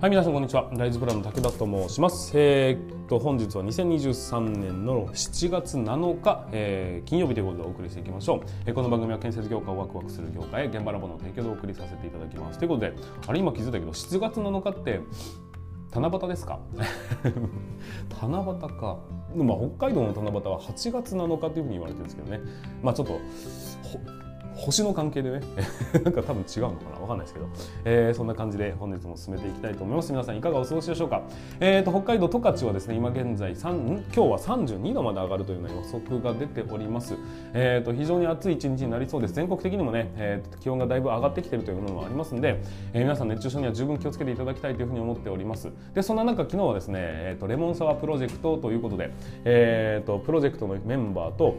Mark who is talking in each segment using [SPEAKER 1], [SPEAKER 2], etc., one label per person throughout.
[SPEAKER 1] はい、皆さんこんにちは。ライズプランの武田と申します。えー、っと本日は2023年の7月7日、えー、金曜日ということでお送りしていきましょう。えー、この番組は建設業界をワクワクする業界現場ラボの提供でお送りさせていただきます。ということで、あれ今気づいたけど7月7日って七夕ですか？七夕か、まあ、北海道の七夕は8月7日というふうに言われてるんですけどねまあちょっと星の関係でね。なんか多分違うのかな。わかんないですけど、えー、そんな感じで本日も進めていきたいと思います。皆さんいかがお過ごしでしょうか、えーと、北海道十勝はですね今現在3今日は32度まで上がるというような予測が出ております、えーと、非常に暑い一日になりそうです。全国的にもね、えーと、気温がだいぶ上がってきているというものもありますので、えー、皆さん熱中症には十分気をつけていただきたいというふうに思っております。でそんな中昨日はですね、えー、とレモンサワープロジェクトということで、えー、とプロジェクトのメンバーと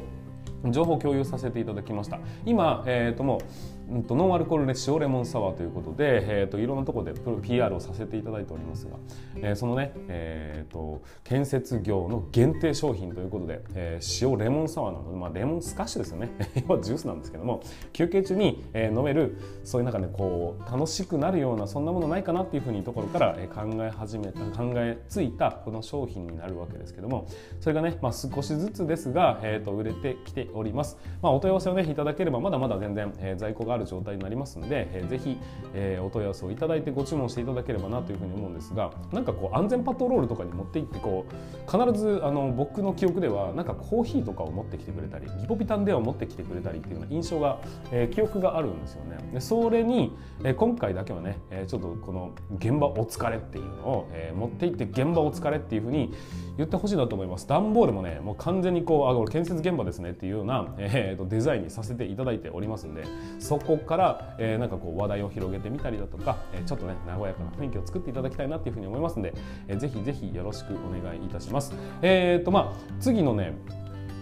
[SPEAKER 1] 情報共有させていただきました。今、えー、ともううんと、ノンアルコールで塩レモンサワーということで、えーと、いろんなところで PR をさせていただいておりますが、えー、そのね、えーと、建設業の限定商品ということで、えー、塩レモンサワーなので、まあ、レモンスカッシュですよね。今ジュースなんですけども休憩中に、えー、飲めるそういう中で、ね、こう楽しくなるようなそんなものないかなっていうふうにところから、えー、考え始めた考えついたこの商品になるわけですけどもそれがね、まあ、少しずつですが、えーと、売れてきております、まあ、お問い合わせをねいただければまだまだ全然、えー、在庫がある状態になりますので、えー、ぜひ、えー、お問い合わせをいただいてご注文していただければなというふうに思うんですがなんかこう安全パトロールとかに持って行ってこう必ずあの僕の記憶ではなんかコーヒーとかを持ってきてくれたりリポビタンでは持ってきてくれたりっていうような印象が、えー、記憶があるんですよね。でそれに、えー、今回だけはね、えー、ちょっとこの現場お疲れっていうのを、えー、持って行って現場お疲れっていうふうに言ってほしいなと思います。段ボールもねもう完全にこうあこれ建設現場ですねっていうような、えー、とデザインにさせていただいておりますんでそこここから、えー、なんかこう話題を広げてみたりだとか、えちょっとね和やかな雰囲気を作っていただきたいなっていうふうに思いますので、えー、ぜひぜひよろしくお願いいたします。えーとまあ、次のね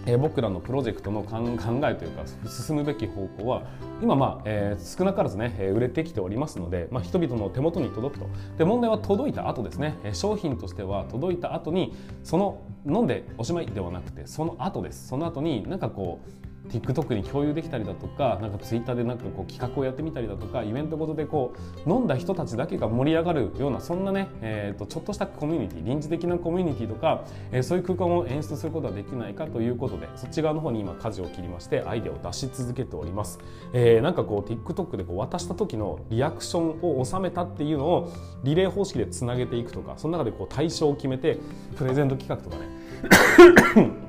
[SPEAKER 1] え僕らのプロジェクトの考えというか進むべき方向は今まあ、えー、少なからずね、え売れてきておりますので、まあ、人々の手元に届くと。で問題は届いた後ですね、え商品としては届いた後にその飲んでおしまいではなくてその後です。その後になんかこう TikTok に共有できたりだとかなんか Twitter でなんかこう企画をやってみたりだとかイベントごとでこう飲んだ人たちだけが盛り上がるようなそんなね、えーと、ちょっとしたコミュニティ臨時的なコミュニティとか、えー、そういう空間を演出することができないかということでそっち側の方に今舵を切りましてアイデアを出し続けております、えー、なんかこう TikTok でこう渡した時のリアクションを収めたっていうのをリレー方式でつなげていくとかその中でこう対象を決めてプレゼント企画とかね。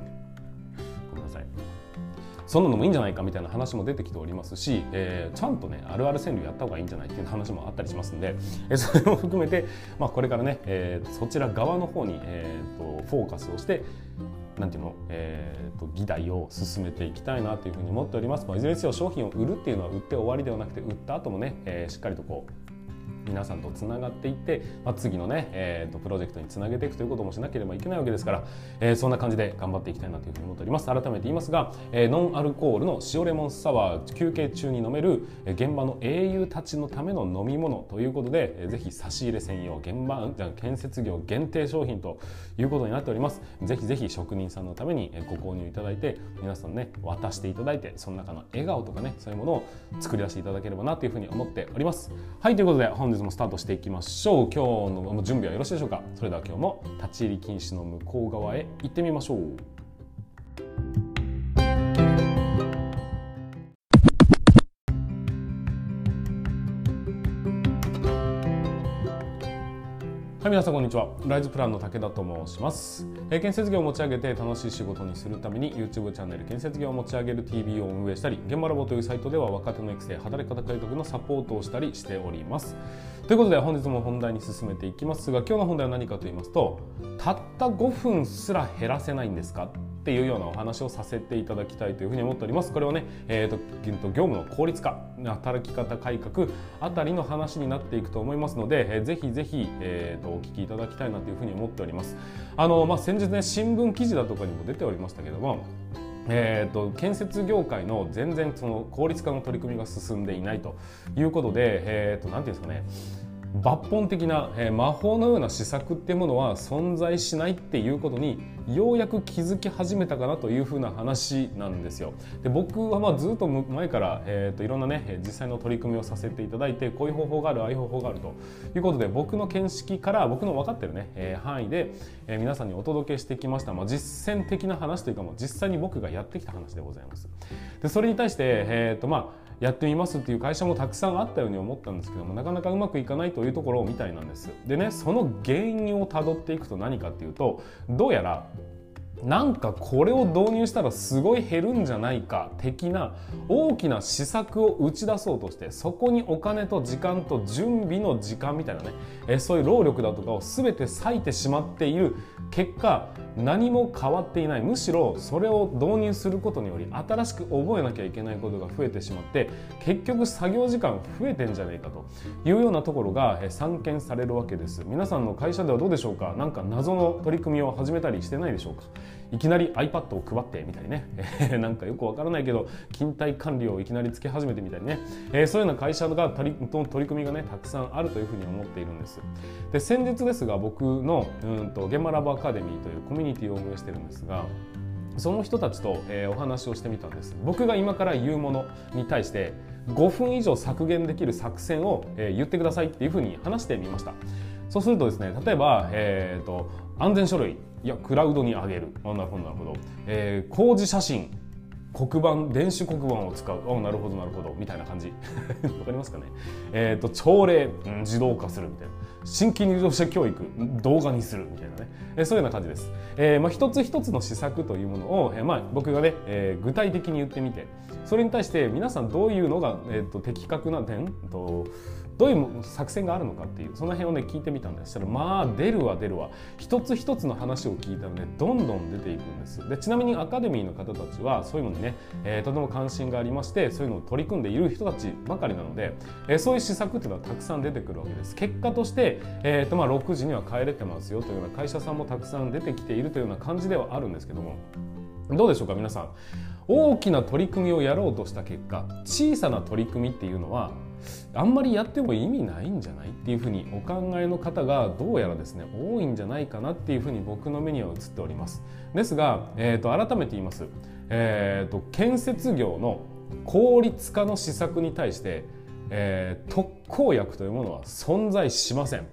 [SPEAKER 1] そんなのもいいんじゃないかみたいな話も出てきておりますし、えー、ちゃんとねあるある川柳やった方がいいんじゃないっていう話もあったりしますんで、えー、それも含めて、まあ、これからね、えー、そちら側の方に、えーと、フォーカスをしてなんていうの、えーと、議題を進めていきたいなというふうに思っております。まあ、いずれにせよ商品を売るっていうのは売って終わりではなくて売った後もね、えー、しっかりとこう皆さんとつながっていって、まあ、次のね、えーと、プロジェクトにつなげていくということもしなければいけないわけですから、えー、そんな感じで頑張っていきたいなというふうに思っております。改めて言いますが、えー、ノンアルコールの塩レモンサワー休憩中に飲める現場の英雄たちのための飲み物ということで、えー、ぜひ差し入れ専用現場建設業限定商品ということになっております。ぜひぜひ職人さんのためにご購入いただいて皆さんね渡していただいてその中の笑顔とかねそういうものを作り出していただければなというふうに思っております。はいということで本日もスタートしていきましょう。今日の準備はよろしいでしょうか？それでは今日も立ち入り禁止の向こう側へ行ってみましょう。はい皆さんこんにちは。ライズプランの武田と申します、えー、建設業を持ち上げて楽しい仕事にするために YouTube チャンネル建設業を持ち上げる TV を運営したり現場ラボというサイトでは若手の育成働き方改革のサポートをしたりしております。ということで本日も本題に進めていきますが今日の本題は何かと言いますとたった5分すら減らせないんですか？っていうようなお話をさせていただきたいというふうに思っております。これをね、えーと、と業務の効率化、働き方改革あたりの話になっていくと思いますので、えー、ぜひぜひ、えーと、お聞きいただきたいなというふうに思っております。あのまあ、先日ね新聞記事だとかにも出ておりましたけども。えーと、建設業界の全然その効率化の取り組みが進んでいないということで、えー、となんていうんですかね抜本的な、えー、魔法のような施策っていうものは存在しないっていうことにようやく気づき始めたかなというふうな話なんですよ。で僕はまあずっと前から、えーと、いろんなね実際の取り組みをさせていただいてこういう方法があるああいう方法があるということで僕の見識から僕の分かってるね、えー、範囲で、えー、皆さんにお届けしてきました、まあ、実践的な話というかも実際に僕がやってきた話でございます。でそれに対して、えーとまあやってみますっていう会社もたくさんあったように思ったんですけどもなかなかうまくいかないというところみたいなんです。でねその原因をたどっていくと何かっていうとどうやらなんかこれを導入したらすごい減るんじゃないか的な大きな施策を打ち出そうとしてそこにお金と時間と準備の時間みたいなねえそういう労力だとかを全て割いてしまっている結果何も変わっていないむしろそれを導入することにより新しく覚えなきゃいけないことが増えてしまって結局作業時間増えてんじゃないかというようなところが散見されるわけです。皆さんの会社ではどうでしょうか？何か謎の取り組みを始めたりしてないでしょうか？いきなり iPad を配ってみたいね。なんかよくわからないけど勤怠管理をいきなりつけ始めてみたいね、えー、そういうような会社が取り取り組みがねたくさんあるというふうに思っているんです。で先日ですが僕のうんと現場ラボアカデミーというコミュニティを運営してるんですがその人たちと、えー、お話をしてみたんです。僕が今から言うものに対して5分以上削減できる作戦を、えー、言ってくださいっていうふうに話してみました。そうするとですね例えば、えーと、安全書類。いやクラウドに上げる。あなるほどなるほど、えー、工事写真。黒板電子黒板を使う。あなるほどなるほど。みたいな感じ。わかりますかね？えっ、ー、と朝礼、うん、自動化するみたいな。新規入場者教育。動画にするみたいなね、えー、そういうような感じです、えーまあ、一つ一つの施策というものを、えーまあ、僕がね、えー、具体的に言ってみて。それに対して皆さんどういうのが、えーと、的確な点？とどういう作戦があるのかっていうその辺をね聞いてみたんですしたらまあ出るわ出るわ。一つ一つの話を聞いたらねどんどん出ていくんですでちなみにアカデミーの方たちはそういうのにね、えー、とても関心がありましてそういうのを取り組んでいる人たちばかりなので、えー、そういう施策っていうのはたくさん出てくるわけです。結果として、えーとまあ、6時には帰れてますよというような会社さんもたくさん出てきているというような感じではあるんですけども。どうでしょうか皆さん。大きな取り組みをやろうとした結果小さな取り組みっていうのはあんまりやっても意味ないんじゃないっていうふうにお考えの方がどうやらですね多いんじゃないかなっていうふうに僕の目には映っております。ですが、えーと、改めて言います、えーと、建設業の効率化の施策に対して、えー、特効薬というものは存在しません。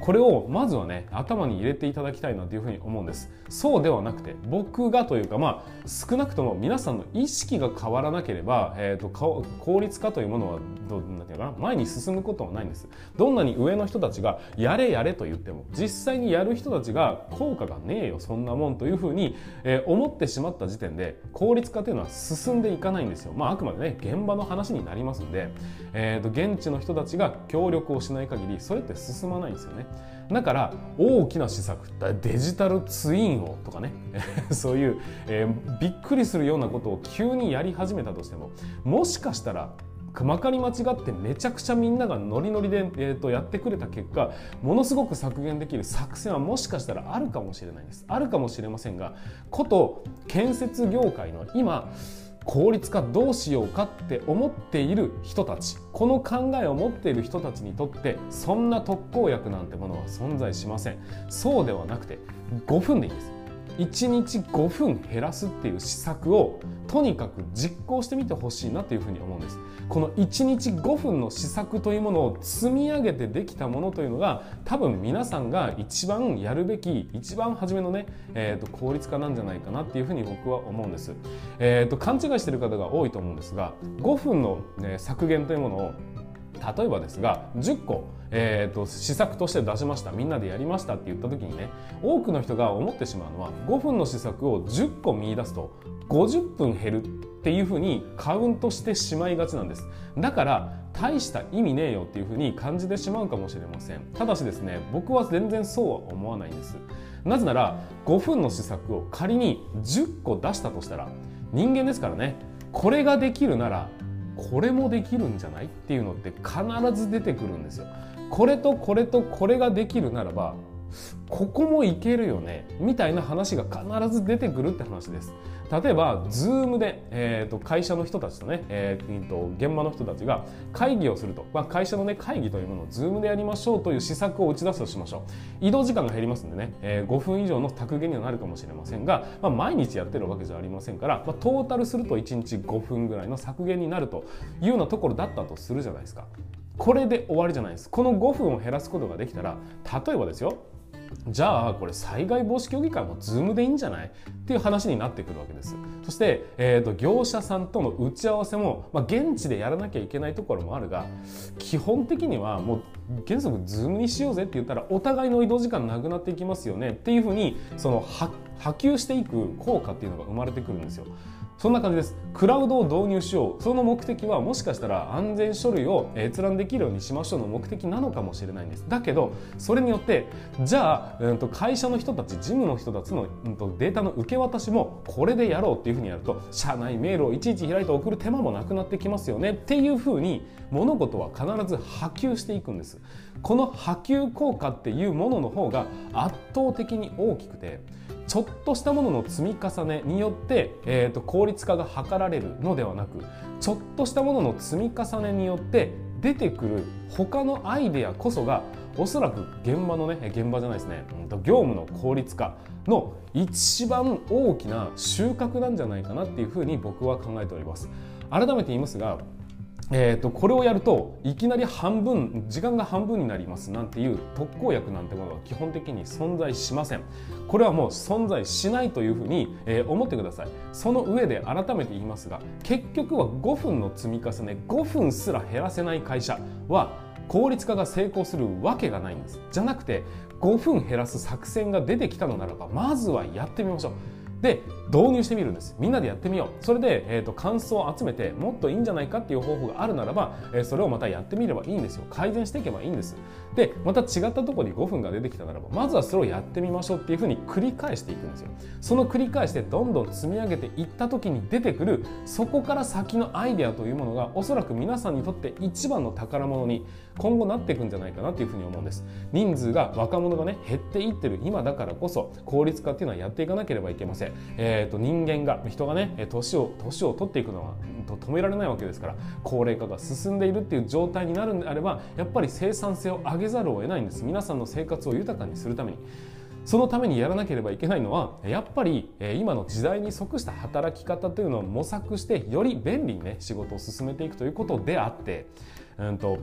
[SPEAKER 1] これをまずはね頭に入れていただきたいなというふうに思うんです。そうではなくて僕がというかまあ少なくとも皆さんの意識が変わらなければ、えーと、効率化というものはどうなんていうかな前に進むことはないんです。どんなに上の人たちがやれやれと言っても実際にやる人たちが効果がねえよそんなもんというふうに、えー、思ってしまった時点で効率化というのは進んでいかないんですよ。まああくまでね現場の話になりますんで、えーと現地の人たちが協力をしない限りそれって進まないんですよね。だから大きな施策デジタルツインをとかね。そういう、えー、びっくりするようなことを急にやり始めたとしてももしかしたらまかり間違ってめちゃくちゃみんながノリノリで、えー、とやってくれた結果ものすごく削減できる作戦はもしかしたらあるかもしれないです。あるかもしれませんがこと建設業界の今効率化どうしようかって思っている人たちこの考えを持っている人たちにとってそんな特効薬なんてものは存在しません。そうではなくて5分でいいです。1日5分減らすっていう施策をとにかく実行してみてほしいなというふうに思うんです。この1日5分の施策というものを積み上げてできたものというのが多分皆さんが一番やるべき一番初めのね、えー、と効率化なんじゃないかなっていうふうに僕は思うんです、えー、と勘違いしてる方が多いと思うんですが5分の、ね、削減というものを例えばですが10個えーと、施策として出しました。みんなでやりましたって言った時にね多くの人が思ってしまうのは5分の施策を10個見出すと50分減るっていうふうにカウントしてしまいがちなんです。だから大した意味ねえよっていうふうに感じてしまうかもしれません。ただしですね僕は全然そうは思わないんです。なぜなら5分の施策を仮に10個出したとしたら人間ですからねこれができるならこれもできるんじゃない？っていうのって必ず出てくるんですよ。これとこれとこれができるならばここもいけるよねみたいな話が必ず出てくるって話です。例えば Zoom で、えーと、会社の人たちとね、えーと、現場の人たちが会議をすると、まあ、会社の、ね、会議というものを Zoom でやりましょうという施策を打ち出すとしましょう。移動時間が減りますんでね、えー、5分以上の削減にはなるかもしれませんが、まあ、毎日やってるわけじゃありませんから、まあ、トータルすると1日5分ぐらいの削減になるというようなところだったとするじゃないですか。これで終わりじゃないです。この5分を減らすことができたら例えばですよじゃあこれ災害防止協議会も Zoom でいいんじゃない？っていう話になってくるわけです。そして、えーと、業者さんとの打ち合わせも、まあ、現地でやらなきゃいけないところもあるが基本的にはもう原則 Zoom にしようぜって言ったらお互いの移動時間なくなっていきますよねっていうふうにその波及していく効果っていうのが生まれてくるんですよ。そんな感じです。クラウドを導入しよう。その目的はもしかしたら安全書類を閲覧できるようにしましょうの目的なのかもしれないんです。だけどそれによってじゃあ、うん、と会社の人たち事務の人たちの、うん、とデータの受け渡しもこれでやろうっていうふうにやると社内メールをいちいち開いて送る手間もなくなってきますよね。っていうふうに物事は必ず波及していくんです。この波及効果っていうものの方が圧倒的に大きくてちょっとしたものの積み重ねによって、えーと、効率化が図られるのではなくちょっとしたものの積み重ねによって出てくる他のアイデアこそがおそらく現場のね現場じゃないですねうん、と業務の効率化の一番大きな収穫なんじゃないかなっていうふうに僕は考えております。改めて言いますがえーと、これをやるといきなり半分時間が半分になりますなんていう特効薬なんてものは基本的に存在しません。これはもう存在しないというふうに、えー、思ってください。その上で改めて言いますが結局は5分の積み重ね5分すら減らせない会社は効率化が成功するわけがないんです。じゃなくて5分減らす作戦が出てきたのならばまずはやってみましょう。で導入してみるんです。みんなでやってみよう。それで、えーと、感想を集めてもっといいんじゃないかっていう方法があるならば、えー、それをまたやってみればいいんですよ。改善していけばいいんです。でまた違ったところに5分が出てきたならばまずはそれをやってみましょうっていうふうに繰り返していくんですよ。その繰り返してどんどん積み上げていった時に出てくるそこから先のアイデアというものがおそらく皆さんにとって一番の宝物に今後なっていくんじゃないかなというふうに思うんです。人数が若者がね減っていってる今だからこそ効率化っていうのはやっていかなければいけません、えーと、人間が人がね年を年を取っていくのは止められないわけですから高齢化が進んでいるっていう状態になるんであればやっぱり生産性を上げざるを得ないんです。皆さんの生活を豊かにするために。そのためにやらなければいけないのはやっぱり今の時代に即した働き方というのを模索してより便利にね仕事を進めていくということであって、うんと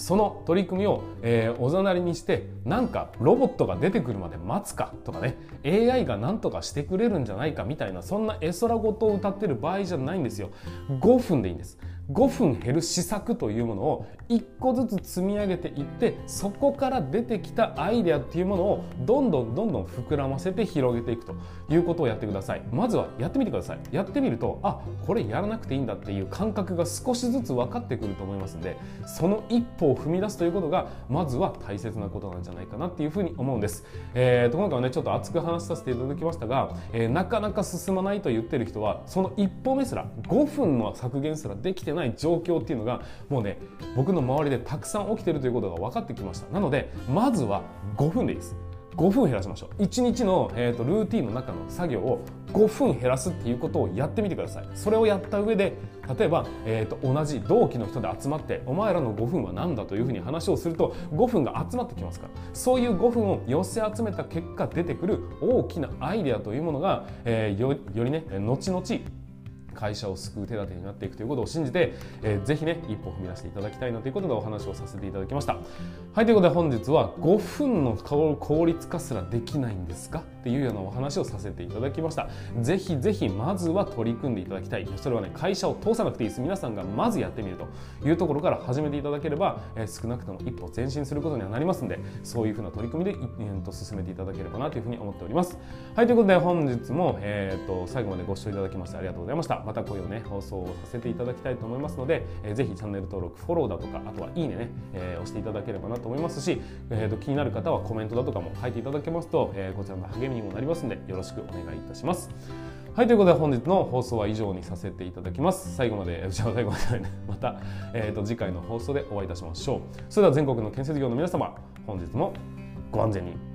[SPEAKER 1] その取り組みを、えー、おざなりにしてなんかロボットが出てくるまで待つかとかね AI が何とかしてくれるんじゃないかみたいなそんな絵空事を歌ってる場合じゃないんですよ。5分でいいんです。5分減る施策というものを1個ずつ積み上げていってそこから出てきたアイデアっていうものをどんどんどんどん膨らませて広げていくということをやってください。まずはやってみてください。やってみるとあこれやらなくていいんだっていう感覚が少しずつ分かってくると思いますんでその一歩を踏み出すということがまずは大切なことなんじゃないかなっていうふうに思うんです、えー、と今回はねちょっと熱く話させていただきましたが、えー、なかなか進まないと言ってる人はその一歩目すら5分の削減すらできてないない状況っていうのがもうね僕の周りでたくさん起きてるということが分かってきました。なのでまずは5分でいいです。5分減らしましょう。1日の、えーと、ルーティンの中の作業を5分減らすっていうことをやってみてください。それをやった上で例えば、えーと、同じ同期の人で集まってお前らの5分は何だというふうに話をすると5分が集まってきますから。そういう5分を寄せ集めた結果出てくる大きなアイデアというものが、えー、よよりね後々会社を救う手立てになっていくということを信じて、えー、ぜひね一歩踏み出していただきたいなということでお話をさせていただきました。はいということで本日は5分の効率化すらできないんですか？っていうようなお話をさせていただきました。ぜひぜひまずは取り組んでいただきたい。それはね会社を通さなくていいです。皆さんがまずやってみるというところから始めていただければ、えー、少なくとも一歩前進することにはなりますんでそういうふうな取り組みで、えー、と進めていただければなというふうに思っております。はいということで本日も、えー、と最後までご視聴いただきましてありがとうございました。またこういうね放送をさせていただきたいと思いますので、えー、ぜひチャンネル登録フォローだとかあとはいいねね、えー、押していただければなと思いますし、えー、と気になる方はコメントだとかも書いていただけますと、えー、こちらの励みにもなりますのでよろしくお願いいたします。はい、ということで本日の放送は以上にさせていただきます。最後まで、じゃあ最後までね、また、えーと、次回の放送でお会いいたしましょう。それでは全国の建設業の皆様、本日もご安全に。